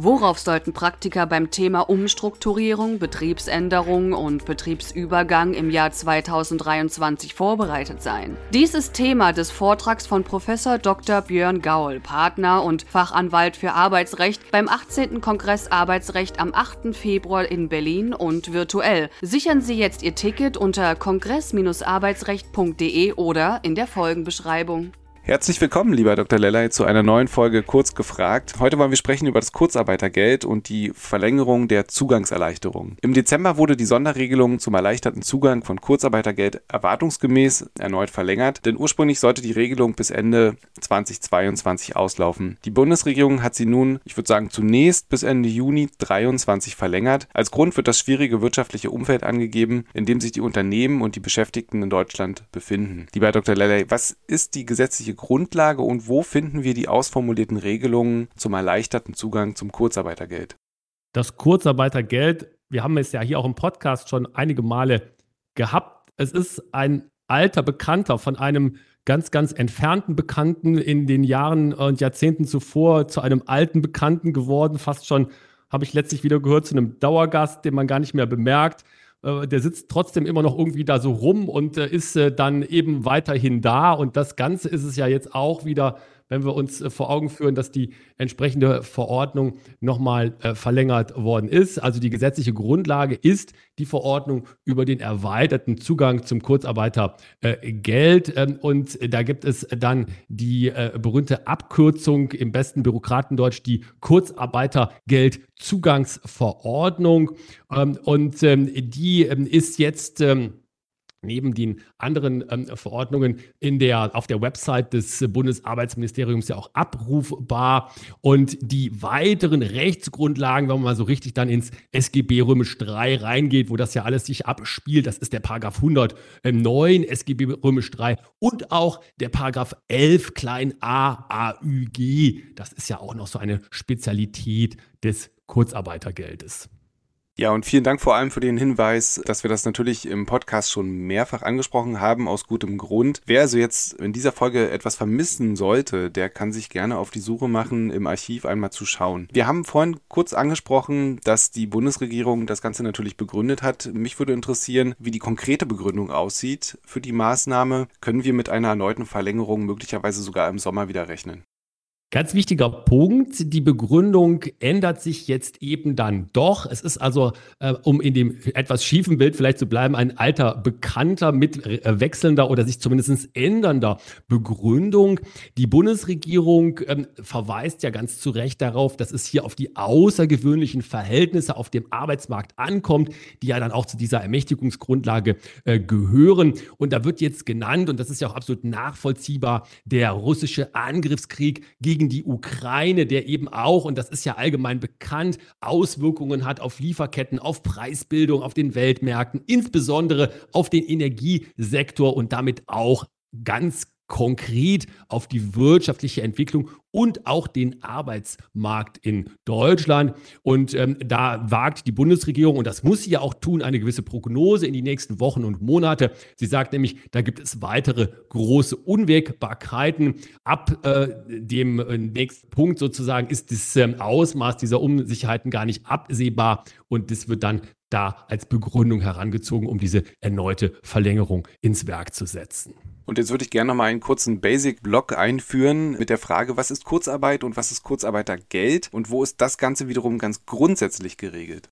Worauf sollten Praktiker beim Thema Umstrukturierung, Betriebsänderung und Betriebsübergang im Jahr 2023 vorbereitet sein? Dies ist Thema des Vortrags von Professor Dr. Björn Gaul, Partner und Fachanwalt für Arbeitsrecht beim 18. Kongress Arbeitsrecht am 8. Februar in Berlin und virtuell. Sichern Sie jetzt Ihr Ticket unter kongress-arbeitsrecht.de oder in der Folgenbeschreibung. Herzlich willkommen, lieber Dr. Lellay, zu einer neuen Folge Kurz gefragt. Heute wollen wir sprechen über das Kurzarbeitergeld und die Verlängerung der Zugangserleichterung. Im Dezember wurde die Sonderregelung zum erleichterten Zugang von Kurzarbeitergeld erwartungsgemäß erneut verlängert, denn ursprünglich sollte die Regelung bis Ende 2022 auslaufen. Die Bundesregierung hat sie nun, ich würde sagen, zunächst bis Ende Juni 2023 verlängert. Als Grund wird das schwierige wirtschaftliche Umfeld angegeben, in dem sich die Unternehmen und die Beschäftigten in Deutschland befinden. Lieber Dr. Lellay, was ist die gesetzliche Grundlage und wo finden wir die ausformulierten Regelungen zum erleichterten Zugang zum Kurzarbeitergeld? Das Kurzarbeitergeld, wir haben es ja hier auch im Podcast schon einige Male gehabt. Es ist ein alter Bekannter von einem ganz, ganz entfernten Bekannten in den Jahren und Jahrzehnten zuvor zu einem alten Bekannten geworden. Fast schon habe ich letztlich wieder gehört zu einem Dauergast, den man gar nicht mehr bemerkt. Äh, der sitzt trotzdem immer noch irgendwie da so rum und äh, ist äh, dann eben weiterhin da. Und das Ganze ist es ja jetzt auch wieder wenn wir uns äh, vor Augen führen, dass die entsprechende Verordnung nochmal äh, verlängert worden ist. Also die gesetzliche Grundlage ist die Verordnung über den erweiterten Zugang zum Kurzarbeitergeld. Äh, und da gibt es dann die berühmte Abkürzung im besten Bürokratendeutsch, die Kurzarbeitergeldzugangsverordnung. Ähm, und ähm, die ähm, ist jetzt ähm, neben den anderen ähm, Verordnungen in der, auf der Website des Bundesarbeitsministeriums ja auch abrufbar. Und die weiteren Rechtsgrundlagen, wenn man mal so richtig dann ins SGB Römisch 3 reingeht, wo das ja alles sich abspielt, das ist der Paragraph 109 SGB Römisch 3 und auch der Paragraph 11 klein a AÜG. Das ist ja auch noch so eine Spezialität des Kurzarbeitergeldes. Ja, und vielen Dank vor allem für den Hinweis, dass wir das natürlich im Podcast schon mehrfach angesprochen haben, aus gutem Grund. Wer also jetzt in dieser Folge etwas vermissen sollte, der kann sich gerne auf die Suche machen, im Archiv einmal zu schauen. Wir haben vorhin kurz angesprochen, dass die Bundesregierung das Ganze natürlich begründet hat. Mich würde interessieren, wie die konkrete Begründung aussieht für die Maßnahme. Können wir mit einer erneuten Verlängerung möglicherweise sogar im Sommer wieder rechnen? Ganz wichtiger Punkt, die Begründung ändert sich jetzt eben dann doch. Es ist also, äh, um in dem etwas schiefen Bild vielleicht zu bleiben, ein alter Bekannter mit äh, wechselnder oder sich zumindest ändernder Begründung. Die Bundesregierung ähm, verweist ja ganz zu Recht darauf, dass es hier auf die außergewöhnlichen Verhältnisse auf dem Arbeitsmarkt ankommt, die ja dann auch zu dieser Ermächtigungsgrundlage äh, gehören. Und da wird jetzt genannt, und das ist ja auch absolut nachvollziehbar, der russische Angriffskrieg gegen gegen die Ukraine, der eben auch, und das ist ja allgemein bekannt, Auswirkungen hat auf Lieferketten, auf Preisbildung, auf den Weltmärkten, insbesondere auf den Energiesektor und damit auch ganz konkret auf die wirtschaftliche Entwicklung und auch den Arbeitsmarkt in Deutschland. Und ähm, da wagt die Bundesregierung, und das muss sie ja auch tun, eine gewisse Prognose in die nächsten Wochen und Monate. Sie sagt nämlich, da gibt es weitere große Unwägbarkeiten. Ab äh, dem äh, nächsten Punkt sozusagen ist das ähm, Ausmaß dieser Unsicherheiten gar nicht absehbar. Und das wird dann da als Begründung herangezogen, um diese erneute Verlängerung ins Werk zu setzen. Und jetzt würde ich gerne noch mal einen kurzen Basic-Block einführen mit der Frage, was ist Kurzarbeit und was ist Kurzarbeitergeld und wo ist das Ganze wiederum ganz grundsätzlich geregelt?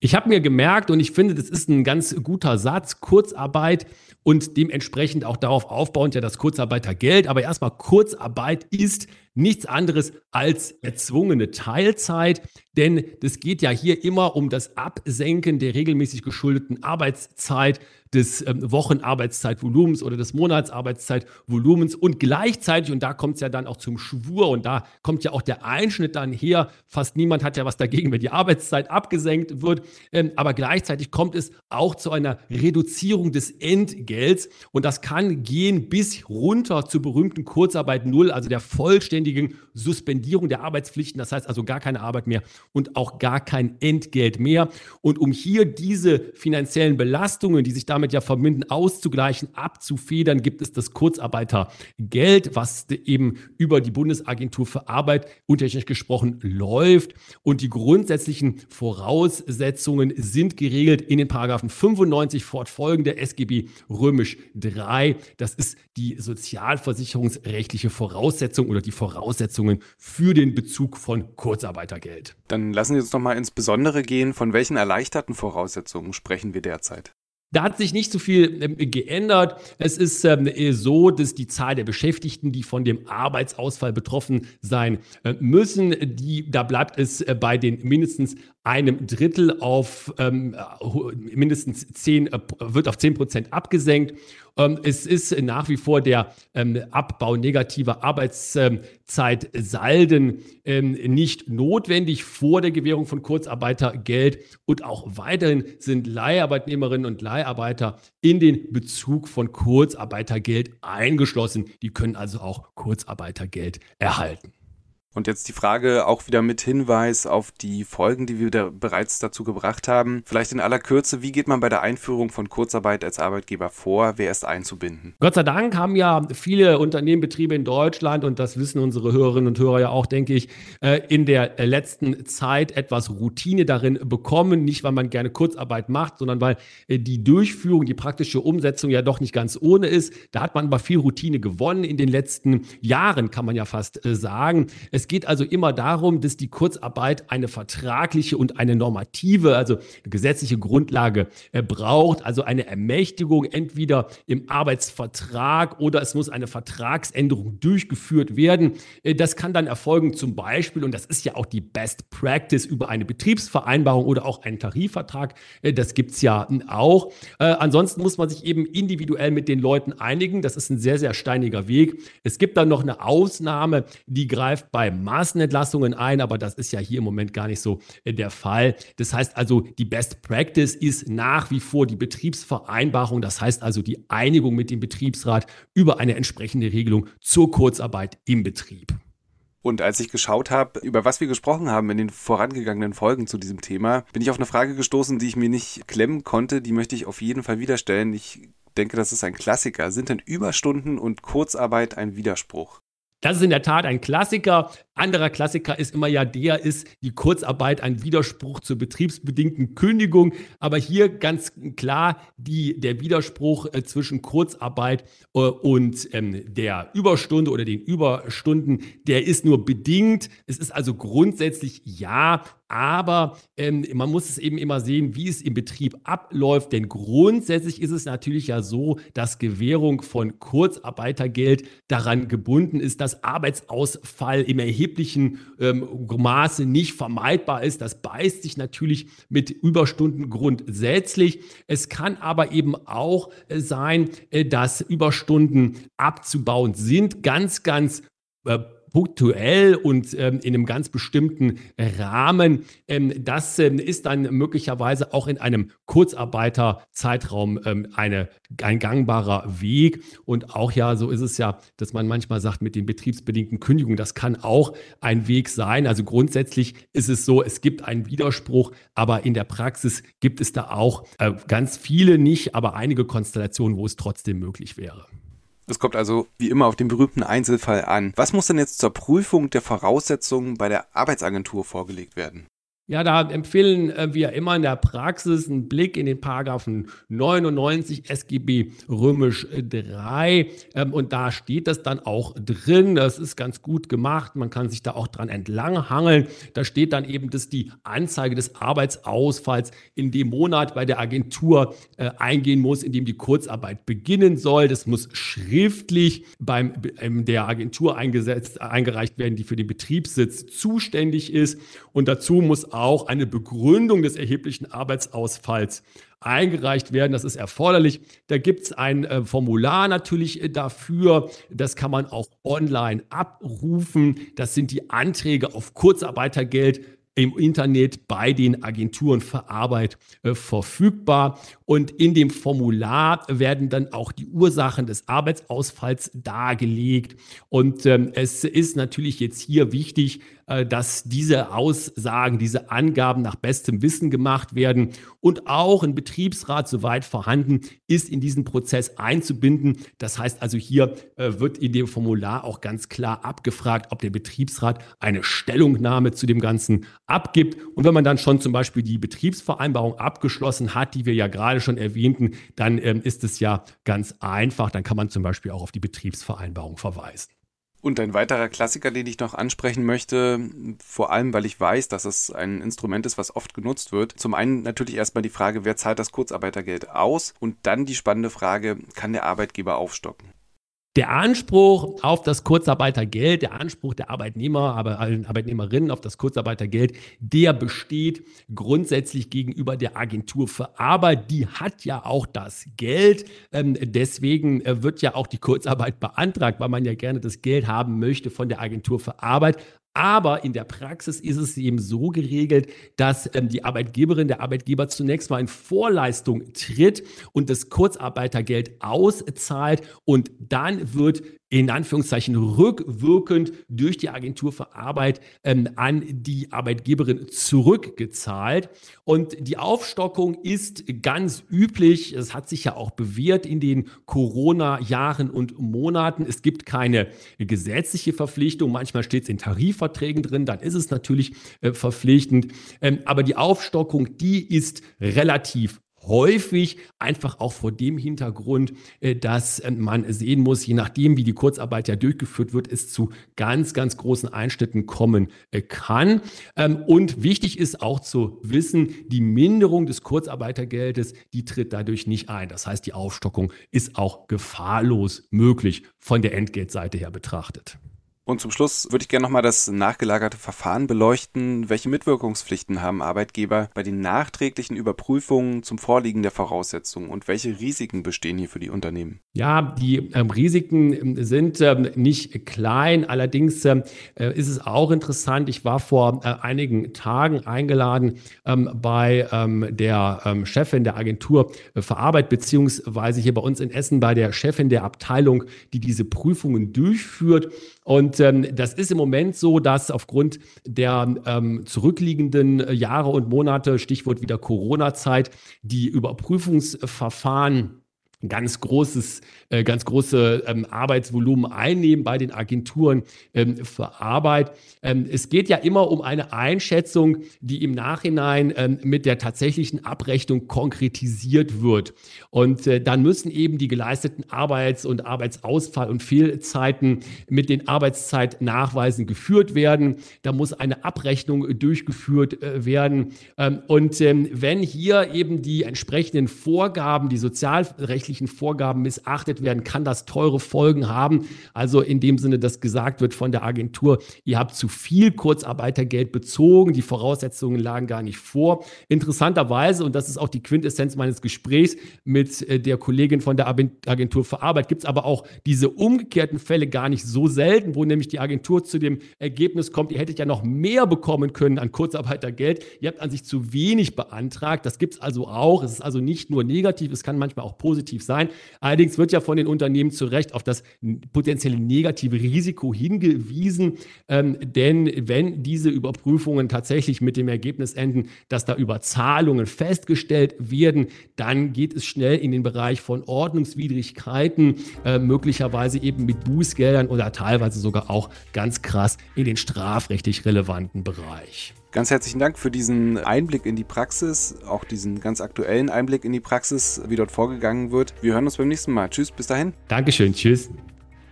Ich habe mir gemerkt und ich finde, das ist ein ganz guter Satz, Kurzarbeit und dementsprechend auch darauf aufbauend ja das Kurzarbeitergeld. Aber erstmal, Kurzarbeit ist nichts anderes als erzwungene Teilzeit, denn es geht ja hier immer um das Absenken der regelmäßig geschuldeten Arbeitszeit des ähm, Wochenarbeitszeitvolumens oder des Monatsarbeitszeitvolumens. Und gleichzeitig, und da kommt es ja dann auch zum Schwur und da kommt ja auch der Einschnitt dann her, fast niemand hat ja was dagegen, wenn die Arbeitszeit abgesenkt wird, ähm, aber gleichzeitig kommt es auch zu einer Reduzierung des Entgelts. Und das kann gehen bis runter zur berühmten Kurzarbeit Null, also der vollständigen vollständigen Suspendierung der Arbeitspflichten, das heißt also gar keine Arbeit mehr und auch gar kein Entgelt mehr. Und um hier diese finanziellen Belastungen, die sich damit ja verbinden, auszugleichen, abzufedern, gibt es das Kurzarbeitergeld, was eben über die Bundesagentur für Arbeit untertechnisch gesprochen läuft. Und die grundsätzlichen Voraussetzungen sind geregelt in den Paragraphen 95 fortfolgende SGB römisch 3. Das ist die sozialversicherungsrechtliche Voraussetzung oder die Voraussetzungen für den Bezug von Kurzarbeitergeld. Dann lassen Sie uns noch mal ins Besondere gehen. Von welchen erleichterten Voraussetzungen sprechen wir derzeit? Da hat sich nicht so viel ähm, geändert. Es ist ähm, so, dass die Zahl der Beschäftigten, die von dem Arbeitsausfall betroffen sein äh, müssen, die, da bleibt es äh, bei den mindestens einem Drittel auf ähm, mindestens zehn, äh, wird auf zehn Prozent abgesenkt. Ähm, es ist nach wie vor der ähm, Abbau negativer Arbeitszeitsalden ähm, nicht notwendig vor der Gewährung von Kurzarbeitergeld und auch weiterhin sind Leiharbeitnehmerinnen und Leiharbeiter in den Bezug von Kurzarbeitergeld eingeschlossen. Die können also auch Kurzarbeitergeld erhalten. Und jetzt die Frage auch wieder mit Hinweis auf die Folgen, die wir da bereits dazu gebracht haben. Vielleicht in aller Kürze, wie geht man bei der Einführung von Kurzarbeit als Arbeitgeber vor? Wer ist einzubinden? Gott sei Dank haben ja viele Unternehmen, Betriebe in Deutschland, und das wissen unsere Hörerinnen und Hörer ja auch, denke ich, äh, in der letzten Zeit etwas Routine darin bekommen. Nicht, weil man gerne Kurzarbeit macht, sondern weil äh, die Durchführung, die praktische Umsetzung ja doch nicht ganz ohne ist. Da hat man aber viel Routine gewonnen in den letzten Jahren, kann man ja fast äh, sagen. Es es geht also immer darum, dass die Kurzarbeit eine vertragliche und eine normative, also eine gesetzliche Grundlage äh, braucht, also eine Ermächtigung entweder im Arbeitsvertrag oder es muss eine Vertragsänderung durchgeführt werden. Äh, das kann dann erfolgen zum Beispiel, und das ist ja auch die Best Practice über eine Betriebsvereinbarung oder auch einen Tarifvertrag. Äh, das gibt es ja auch. Äh, ansonsten muss man sich eben individuell mit den Leuten einigen. Das ist ein sehr, sehr steiniger Weg. Es gibt dann noch eine Ausnahme, die greift bei Massenentlastungen ein, aber das ist ja hier im Moment gar nicht so äh, der Fall. Das heißt also, die Best Practice ist nach wie vor die Betriebsvereinbarung, das heißt also die Einigung mit dem Betriebsrat über eine entsprechende Regelung zur Kurzarbeit im Betrieb. Und als ich geschaut habe, über was wir gesprochen haben in den vorangegangenen Folgen zu diesem Thema, bin ich auf eine Frage gestoßen, die ich mir nicht klemmen konnte. Die möchte ich auf jeden Fall wieder stellen. Ich denke, das ist ein Klassiker. Sind denn Überstunden und Kurzarbeit ein Widerspruch? Das ist in der Tat ein Klassiker. Anderer Klassiker ist immer ja der, ist die Kurzarbeit ein Widerspruch zur betriebsbedingten Kündigung. Aber hier ganz klar die, der Widerspruch äh, zwischen Kurzarbeit äh, und ähm, der Überstunde oder den Überstunden, der ist nur bedingt. Es ist also grundsätzlich ja, aber ähm, man muss es eben immer sehen, wie es im Betrieb abläuft. Denn grundsätzlich ist es natürlich ja so, dass Gewährung von Kurzarbeitergeld daran gebunden ist, dass Arbeitsausfall im erheblichen ähm, Maße nicht vermeidbar ist. Das beißt sich natürlich mit Überstunden grundsätzlich. Es kann aber eben auch äh, sein, äh, dass Überstunden abzubauen sind. Ganz, ganz äh, punktuell und ähm, in einem ganz bestimmten Rahmen. Ähm, das ähm, ist dann möglicherweise auch in einem Kurzarbeiterzeitraum ähm, eine, ein gangbarer Weg. Und auch ja, so ist es ja, dass man manchmal sagt, mit den betriebsbedingten Kündigungen, das kann auch ein Weg sein. Also grundsätzlich ist es so, es gibt einen Widerspruch, aber in der Praxis gibt es da auch äh, ganz viele nicht, aber einige Konstellationen, wo es trotzdem möglich wäre. Es kommt also wie immer auf den berühmten Einzelfall an. Was muss denn jetzt zur Prüfung der Voraussetzungen bei der Arbeitsagentur vorgelegt werden? Ja, da empfehlen äh, wir immer in der Praxis einen Blick in den Paragraphen 99 SGB römisch 3 ähm, und da steht das dann auch drin. Das ist ganz gut gemacht. Man kann sich da auch dran entlanghangeln. Da steht dann eben, dass die Anzeige des Arbeitsausfalls in dem Monat bei der Agentur äh, eingehen muss, in dem die Kurzarbeit beginnen soll. Das muss schriftlich beim der Agentur eingereicht werden, die für den Betriebssitz zuständig ist und dazu muss auch eine Begründung des erheblichen Arbeitsausfalls eingereicht werden. Das ist erforderlich. Da gibt es ein äh, Formular natürlich äh, dafür. Das kann man auch online abrufen. Das sind die Anträge auf Kurzarbeitergeld im Internet bei den Agenturen für Arbeit äh, verfügbar. Und in dem Formular werden dann auch die Ursachen des Arbeitsausfalls dargelegt. Und ähm, es ist natürlich jetzt hier wichtig, äh, dass diese Aussagen, diese Angaben nach bestem Wissen gemacht werden und auch ein Betriebsrat, soweit vorhanden ist, in diesen Prozess einzubinden. Das heißt also, hier äh, wird in dem Formular auch ganz klar abgefragt, ob der Betriebsrat eine Stellungnahme zu dem Ganzen abgibt. Und wenn man dann schon zum Beispiel die Betriebsvereinbarung abgeschlossen hat, die wir ja gerade schon erwähnten, dann ähm, ist es ja ganz einfach. Dann kann man zum Beispiel auch auf die Betriebsvereinbarung verweisen. Und ein weiterer Klassiker, den ich noch ansprechen möchte, vor allem weil ich weiß, dass es ein Instrument ist, was oft genutzt wird. Zum einen natürlich erstmal die Frage, wer zahlt das Kurzarbeitergeld aus? Und dann die spannende Frage, kann der Arbeitgeber aufstocken? Der Anspruch auf das Kurzarbeitergeld, der Anspruch der Arbeitnehmer, aber allen Arbeitnehmerinnen auf das Kurzarbeitergeld, der besteht grundsätzlich gegenüber der Agentur für Arbeit. Die hat ja auch das Geld. Ähm, deswegen äh, wird ja auch die Kurzarbeit beantragt, weil man ja gerne das Geld haben möchte von der Agentur für Arbeit. Aber in der Praxis ist es eben so geregelt, dass ähm, die Arbeitgeberin, der Arbeitgeber zunächst mal in Vorleistung tritt und das Kurzarbeitergeld auszahlt und dann wird in Anführungszeichen rückwirkend durch die Agentur für Arbeit ähm, an die Arbeitgeberin zurückgezahlt. Und die Aufstockung ist ganz üblich. Es hat sich ja auch bewährt in den Corona-Jahren und Monaten. Es gibt keine gesetzliche Verpflichtung. Manchmal steht es in Tarifverträgen drin, dann ist es natürlich äh, verpflichtend. Ähm, aber die Aufstockung, die ist relativ häufig einfach auch vor dem Hintergrund, äh, dass äh, man sehen muss, je nachdem, wie die Kurzarbeit ja durchgeführt wird, es zu ganz, ganz großen Einschnitten kommen äh, kann. Ähm, und wichtig ist auch zu wissen, die Minderung des Kurzarbeitergeldes, die tritt dadurch nicht ein. Das heißt, die Aufstockung ist auch gefahrlos möglich von der Entgeltseite her betrachtet. Und zum Schluss würde ich gerne nochmal das nachgelagerte Verfahren beleuchten. Welche Mitwirkungspflichten haben Arbeitgeber bei den nachträglichen Überprüfungen zum Vorliegen der Voraussetzungen und welche Risiken bestehen hier für die Unternehmen? Ja, die ähm, Risiken ähm, sind ähm, nicht klein. Allerdings ähm, äh, ist es auch interessant. Ich war vor äh, einigen Tagen eingeladen ähm, bei ähm, der Chefin der Agentur für Arbeit, beziehungsweise hier bei uns in Essen bei der Chefin der Abteilung, die diese Prüfungen durchführt. Und ähm, das ist im Moment so, dass aufgrund der ähm, zurückliegenden Jahre und Monate, Stichwort wieder Corona-Zeit, die Überprüfungsverfahren ganz großes, äh, ganz große ähm, Arbeitsvolumen einnehmen bei den Agenturen ähm, für Arbeit. Ähm, es geht ja immer um eine Einschätzung, die im Nachhinein ähm, mit der tatsächlichen Abrechnung konkretisiert wird. Und äh, dann müssen eben die geleisteten Arbeits- und Arbeitsausfall- und Fehlzeiten mit den Arbeitszeitnachweisen geführt werden. Da muss eine Abrechnung durchgeführt äh, werden. Ähm, und ähm, wenn hier eben die entsprechenden Vorgaben, die sozialrechtlichen gesetzlichen Vorgaben missachtet werden, kann das teure Folgen haben. Also in dem Sinne, dass gesagt wird von der Agentur, ihr habt zu viel Kurzarbeitergeld bezogen, die Voraussetzungen lagen gar nicht vor. Interessanterweise, und das ist auch die Quintessenz meines Gesprächs mit äh, der Kollegin von der Agentur für Arbeit, gibt es aber auch diese umgekehrten Fälle gar nicht so selten, wo nämlich die Agentur zu dem Ergebnis kommt, ihr hättet ja noch mehr bekommen können an Kurzarbeitergeld. Ihr habt an sich zu wenig beantragt. Das gibt es also auch. Es ist also nicht nur negativ, es kann manchmal auch sein. Allerdings wird ja von den Unternehmen zu Recht auf das potenzielle negative Risiko hingewiesen, ähm, denn wenn diese Überprüfungen tatsächlich mit dem Ergebnis enden, dass da Überzahlungen festgestellt werden, dann geht es schnell in den Bereich von Ordnungswidrigkeiten, äh, möglicherweise eben mit Bußgeldern oder teilweise sogar auch ganz krass in den strafrechtlich relevanten Bereich. Ganz herzlichen Dank für diesen Einblick in die Praxis, auch diesen ganz aktuellen Einblick in die Praxis, wie dort vorgegangen wird. Wir hören uns beim nächsten Mal. Tschüss, bis dahin. Dankeschön, tschüss.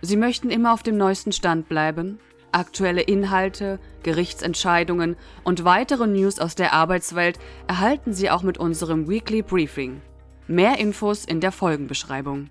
Sie möchten immer auf dem neuesten Stand bleiben? Aktuelle Inhalte, Gerichtsentscheidungen und weitere News aus der Arbeitswelt erhalten Sie auch mit unserem Weekly Briefing. Mehr Infos in der Folgenbeschreibung.